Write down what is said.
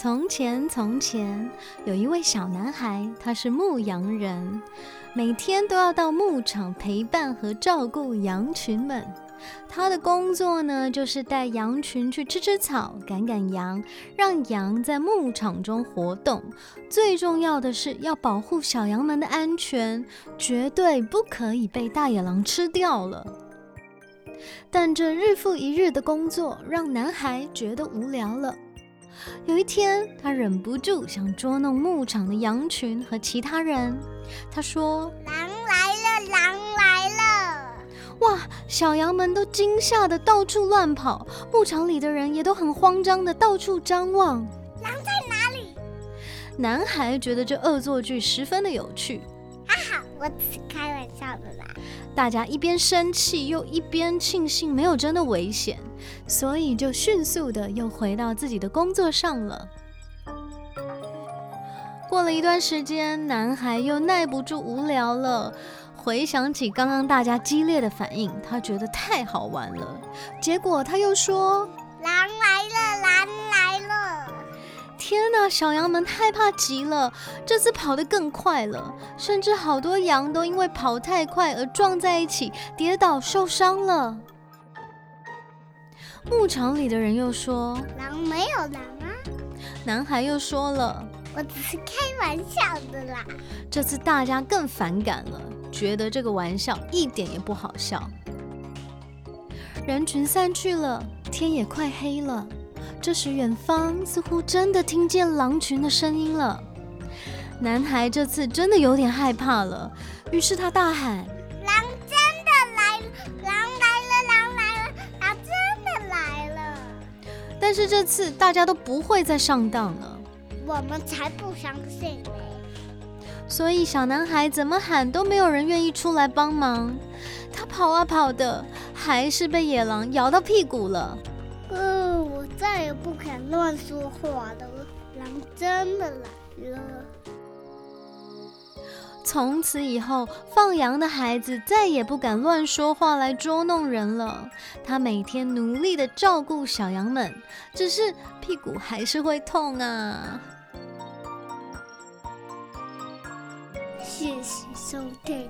从前，从前有一位小男孩，他是牧羊人，每天都要到牧场陪伴和照顾羊群们。他的工作呢，就是带羊群去吃吃草、赶赶羊，让羊在牧场中活动。最重要的是要保护小羊们的安全，绝对不可以被大野狼吃掉了。但这日复一日的工作让男孩觉得无聊了。有一天，他忍不住想捉弄牧场的羊群和其他人。他说：“狼来了，狼来了！”哇，小羊们都惊吓的到处乱跑，牧场里的人也都很慌张的到处张望。狼在哪里？男孩觉得这恶作剧十分的有趣。哈哈，我只是开玩笑的啦。大家一边生气，又一边庆幸没有真的危险，所以就迅速的又回到自己的工作上了。过了一段时间，男孩又耐不住无聊了，回想起刚刚大家激烈的反应，他觉得太好玩了。结果他又说：“狼来了，狼来了！”天哪，小羊们害怕极了，这次跑得更快了，甚至好多羊都因为跑太快而撞在一起，跌倒受伤了。牧场里的人又说：“狼没有狼啊！”男孩又说了：“我只是开玩笑的啦。”这次大家更反感了，觉得这个玩笑一点也不好笑。人群散去了，天也快黑了。这时，远方似乎真的听见狼群的声音了。男孩这次真的有点害怕了，于是他大喊：“狼真的来了！狼但是这次大家都不会再上当了。我们才不相信呢！所以小男孩怎么喊都没有人愿意出来帮忙。他跑啊跑的，还是被野狼咬到屁股了。再也不敢乱说话了，狼真的来了。从此以后，放羊的孩子再也不敢乱说话来捉弄人了。他每天努力的照顾小羊们，只是屁股还是会痛啊。谢谢收听。